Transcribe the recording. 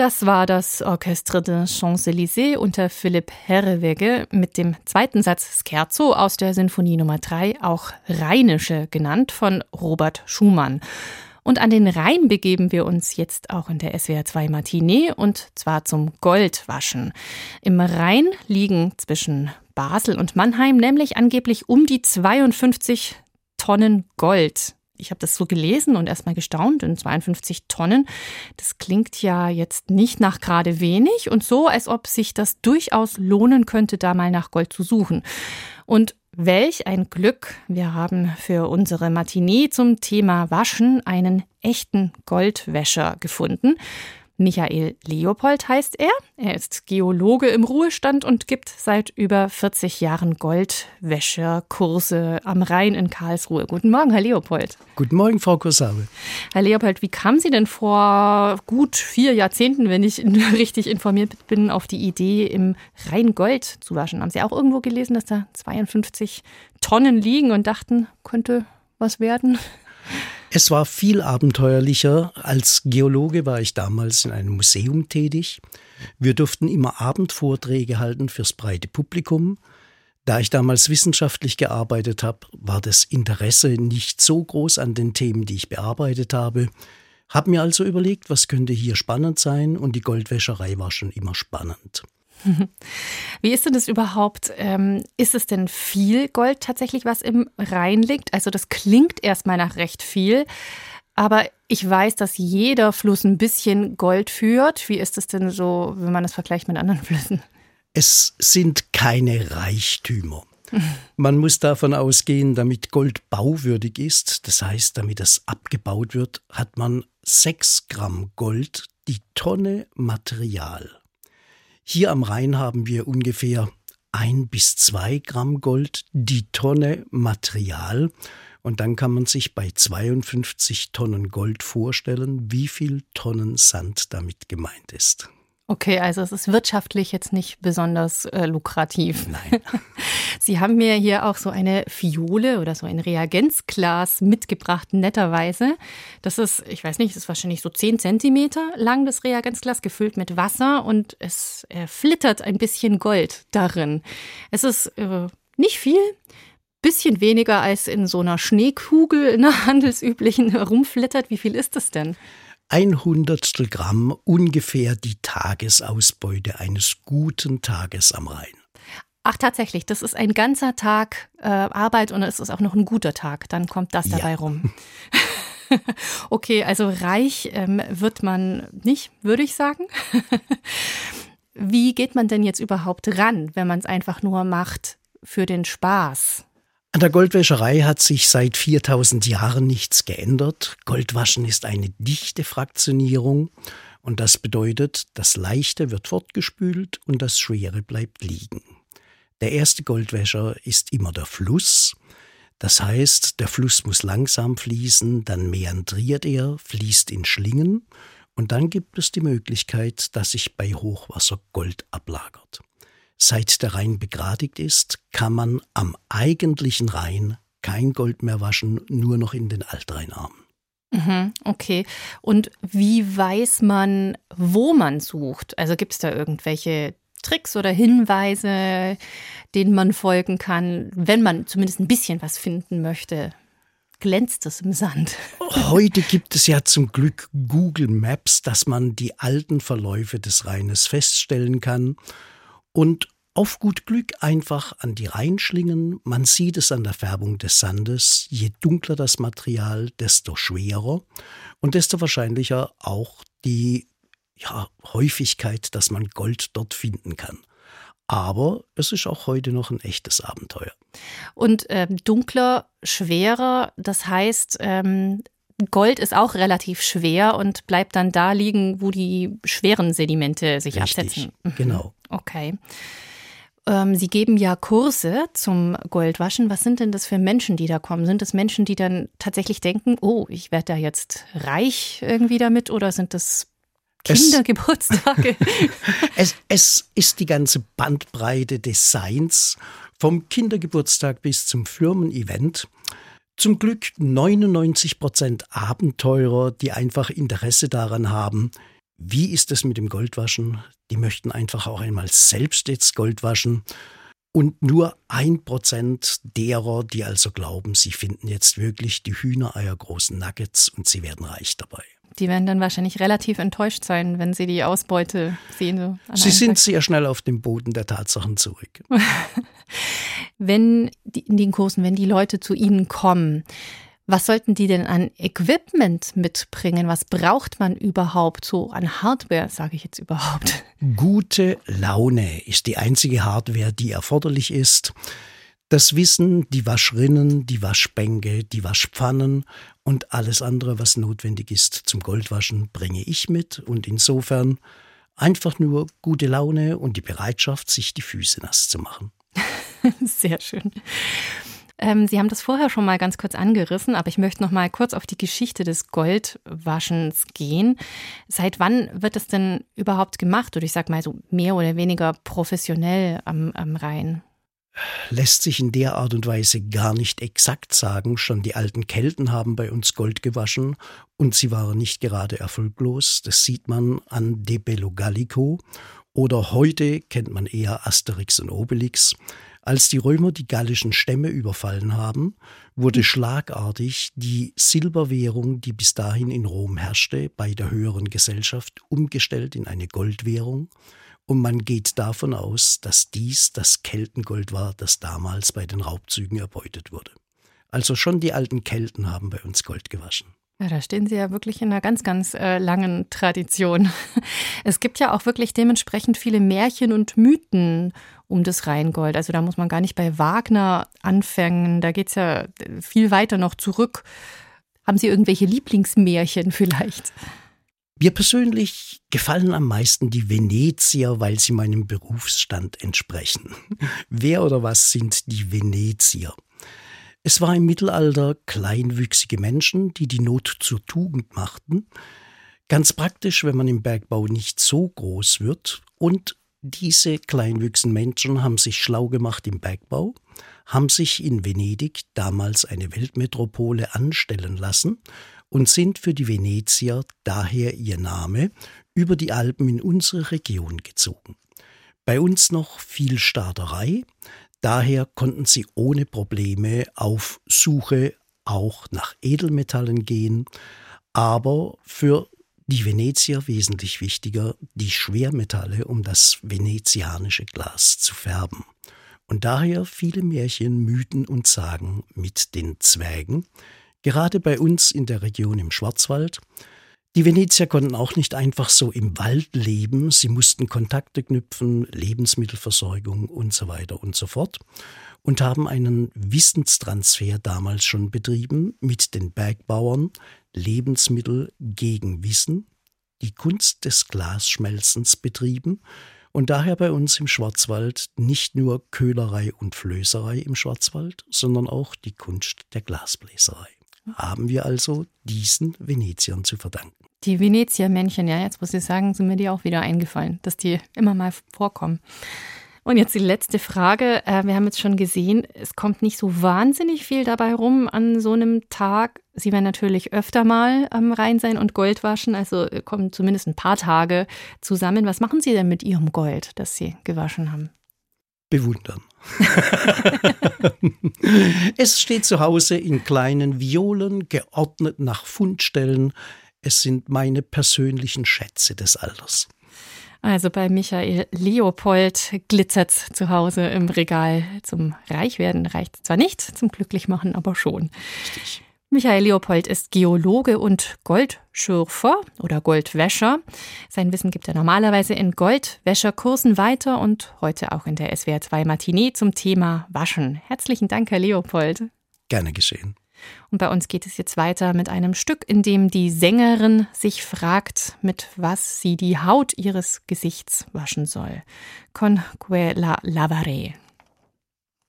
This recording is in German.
Das war das Orchestre de Champs-Élysées unter Philipp Herrewegge mit dem zweiten Satz Scherzo aus der Sinfonie Nummer 3, auch Rheinische genannt, von Robert Schumann. Und an den Rhein begeben wir uns jetzt auch in der SWR 2 Matinee und zwar zum Goldwaschen. Im Rhein liegen zwischen Basel und Mannheim nämlich angeblich um die 52 Tonnen Gold ich habe das so gelesen und erstmal gestaunt, in 52 Tonnen. Das klingt ja jetzt nicht nach gerade wenig und so, als ob sich das durchaus lohnen könnte, da mal nach Gold zu suchen. Und welch ein Glück. Wir haben für unsere Matinee zum Thema Waschen einen echten Goldwäscher gefunden. Michael Leopold heißt er. Er ist Geologe im Ruhestand und gibt seit über 40 Jahren Goldwäscherkurse am Rhein in Karlsruhe. Guten Morgen, Herr Leopold. Guten Morgen, Frau Kosabe. Herr Leopold, wie kamen Sie denn vor gut vier Jahrzehnten, wenn ich richtig informiert bin, auf die Idee, im Rhein Gold zu waschen? Haben Sie auch irgendwo gelesen, dass da 52 Tonnen liegen und dachten, könnte was werden? Es war viel abenteuerlicher. Als Geologe war ich damals in einem Museum tätig. Wir durften immer Abendvorträge halten fürs breite Publikum. Da ich damals wissenschaftlich gearbeitet habe, war das Interesse nicht so groß an den Themen, die ich bearbeitet habe. Hab mir also überlegt, was könnte hier spannend sein und die Goldwäscherei war schon immer spannend. Wie ist denn das überhaupt? Ähm, ist es denn viel Gold tatsächlich, was im Rhein liegt? Also das klingt erstmal nach recht viel. Aber ich weiß, dass jeder Fluss ein bisschen Gold führt. Wie ist es denn so, wenn man das vergleicht mit anderen Flüssen? Es sind keine Reichtümer. Man muss davon ausgehen, damit Gold bauwürdig ist, das heißt, damit es abgebaut wird, hat man 6 Gramm Gold die Tonne Material. Hier am Rhein haben wir ungefähr ein bis zwei Gramm Gold die Tonne Material. Und dann kann man sich bei 52 Tonnen Gold vorstellen, wie viel Tonnen Sand damit gemeint ist. Okay, also es ist wirtschaftlich jetzt nicht besonders äh, lukrativ. Nein. Sie haben mir hier auch so eine Fiole oder so ein Reagenzglas mitgebracht, netterweise. Das ist, ich weiß nicht, das ist wahrscheinlich so 10 Zentimeter lang, das Reagenzglas, gefüllt mit Wasser und es äh, flittert ein bisschen Gold darin. Es ist äh, nicht viel, bisschen weniger als in so einer Schneekugel in einer handelsüblichen rumflittert. Wie viel ist das denn? Ein Hundertstel Gramm ungefähr die Tagesausbeute eines guten Tages am Rhein. Ach tatsächlich, das ist ein ganzer Tag äh, Arbeit und es ist auch noch ein guter Tag. Dann kommt das dabei ja. rum. okay, also reich ähm, wird man nicht, würde ich sagen. Wie geht man denn jetzt überhaupt ran, wenn man es einfach nur macht für den Spaß? An der Goldwäscherei hat sich seit 4000 Jahren nichts geändert. Goldwaschen ist eine dichte Fraktionierung und das bedeutet, das Leichte wird fortgespült und das Schwere bleibt liegen. Der erste Goldwäscher ist immer der Fluss. Das heißt, der Fluss muss langsam fließen, dann meandriert er, fließt in Schlingen und dann gibt es die Möglichkeit, dass sich bei Hochwasser Gold ablagert. Seit der Rhein begradigt ist, kann man am eigentlichen Rhein kein Gold mehr waschen, nur noch in den Altrheinarmen. Mhm, okay. Und wie weiß man, wo man sucht? Also gibt es da irgendwelche Tricks oder Hinweise, denen man folgen kann, wenn man zumindest ein bisschen was finden möchte? Glänzt es im Sand? Heute gibt es ja zum Glück Google Maps, dass man die alten Verläufe des Rheines feststellen kann und auf gut Glück einfach an die Reinschlingen. Man sieht es an der Färbung des Sandes. Je dunkler das Material, desto schwerer und desto wahrscheinlicher auch die ja, Häufigkeit, dass man Gold dort finden kann. Aber es ist auch heute noch ein echtes Abenteuer. Und äh, dunkler, schwerer, das heißt, ähm, Gold ist auch relativ schwer und bleibt dann da liegen, wo die schweren Sedimente sich Richtig, absetzen. Mhm. Genau. Okay. Ähm, Sie geben ja Kurse zum Goldwaschen. Was sind denn das für Menschen, die da kommen? Sind das Menschen, die dann tatsächlich denken, oh, ich werde da jetzt reich irgendwie damit oder sind das Kindergeburtstage? Es, es ist die ganze Bandbreite des Seins, vom Kindergeburtstag bis zum Firmen-Event. Zum Glück 99 Prozent Abenteurer, die einfach Interesse daran haben, Wie ist es mit dem Goldwaschen? Die möchten einfach auch einmal selbst jetzt Gold waschen. Und nur ein Prozent derer, die also glauben, sie finden jetzt wirklich die Hühnereier großen Nuggets und sie werden reich dabei. Die werden dann wahrscheinlich relativ enttäuscht sein, wenn sie die Ausbeute sehen. So sie sind Tag. sehr schnell auf dem Boden der Tatsachen zurück. wenn die, in den Kursen, wenn die Leute zu Ihnen kommen, was sollten die denn an Equipment mitbringen? Was braucht man überhaupt so an Hardware, sage ich jetzt überhaupt? Gute Laune ist die einzige Hardware, die erforderlich ist. Das Wissen, die Waschrinnen, die Waschbänke, die Waschpfannen und alles andere, was notwendig ist zum Goldwaschen, bringe ich mit. Und insofern einfach nur gute Laune und die Bereitschaft, sich die Füße nass zu machen. Sehr schön. Ähm, Sie haben das vorher schon mal ganz kurz angerissen, aber ich möchte noch mal kurz auf die Geschichte des Goldwaschens gehen. Seit wann wird es denn überhaupt gemacht? Oder ich sage mal so mehr oder weniger professionell am, am Rhein? Lässt sich in der Art und Weise gar nicht exakt sagen. Schon die alten Kelten haben bei uns Gold gewaschen und sie waren nicht gerade erfolglos. Das sieht man an De Bello Gallico. Oder heute kennt man eher Asterix und Obelix. Als die Römer die gallischen Stämme überfallen haben, wurde schlagartig die Silberwährung, die bis dahin in Rom herrschte, bei der höheren Gesellschaft umgestellt in eine Goldwährung. Und man geht davon aus, dass dies das Keltengold war, das damals bei den Raubzügen erbeutet wurde. Also schon die alten Kelten haben bei uns Gold gewaschen. Ja, da stehen Sie ja wirklich in einer ganz, ganz äh, langen Tradition. Es gibt ja auch wirklich dementsprechend viele Märchen und Mythen um das Rheingold. Also da muss man gar nicht bei Wagner anfangen. Da geht es ja viel weiter noch zurück. Haben Sie irgendwelche Lieblingsmärchen vielleicht? Mir persönlich gefallen am meisten die Venezier, weil sie meinem Berufsstand entsprechen. Wer oder was sind die Venezier? Es war im Mittelalter kleinwüchsige Menschen, die die Not zur Tugend machten. Ganz praktisch, wenn man im Bergbau nicht so groß wird. Und diese kleinwüchsigen Menschen haben sich schlau gemacht im Bergbau, haben sich in Venedig, damals eine Weltmetropole, anstellen lassen und sind für die Venezier, daher ihr Name, über die Alpen in unsere Region gezogen. Bei uns noch viel Starterei, Daher konnten sie ohne Probleme auf Suche auch nach Edelmetallen gehen, aber für die Venezier wesentlich wichtiger, die Schwermetalle, um das venezianische Glas zu färben. Und daher viele Märchen, Mythen und Sagen mit den Zwergen, gerade bei uns in der Region im Schwarzwald, die Venezier konnten auch nicht einfach so im Wald leben, sie mussten Kontakte knüpfen, Lebensmittelversorgung und so weiter und so fort und haben einen Wissenstransfer damals schon betrieben mit den Bergbauern, Lebensmittel gegen Wissen, die Kunst des Glasschmelzens betrieben und daher bei uns im Schwarzwald nicht nur Köhlerei und Flößerei im Schwarzwald, sondern auch die Kunst der Glasbläserei haben wir also diesen Veneziern zu verdanken. Die Venezia-Männchen, ja, jetzt muss ich sagen, sind mir die auch wieder eingefallen, dass die immer mal vorkommen. Und jetzt die letzte Frage. Äh, wir haben jetzt schon gesehen, es kommt nicht so wahnsinnig viel dabei rum an so einem Tag. Sie werden natürlich öfter mal am Rhein sein und Gold waschen, also kommen zumindest ein paar Tage zusammen. Was machen Sie denn mit Ihrem Gold, das Sie gewaschen haben? Bewundern. es steht zu Hause in kleinen Violen, geordnet nach Fundstellen. Es sind meine persönlichen Schätze des Alters. Also bei Michael Leopold glitzert zu Hause im Regal. Zum Reichwerden reicht zwar nicht, zum Glücklichmachen aber schon. Richtig. Michael Leopold ist Geologe und Goldschürfer oder Goldwäscher. Sein Wissen gibt er normalerweise in Goldwäscherkursen weiter und heute auch in der SWR 2 Matinee zum Thema Waschen. Herzlichen Dank, Herr Leopold. Gerne geschehen. Und bei uns geht es jetzt weiter mit einem Stück, in dem die Sängerin sich fragt, mit was sie die Haut ihres Gesichts waschen soll. Con que la lavaré.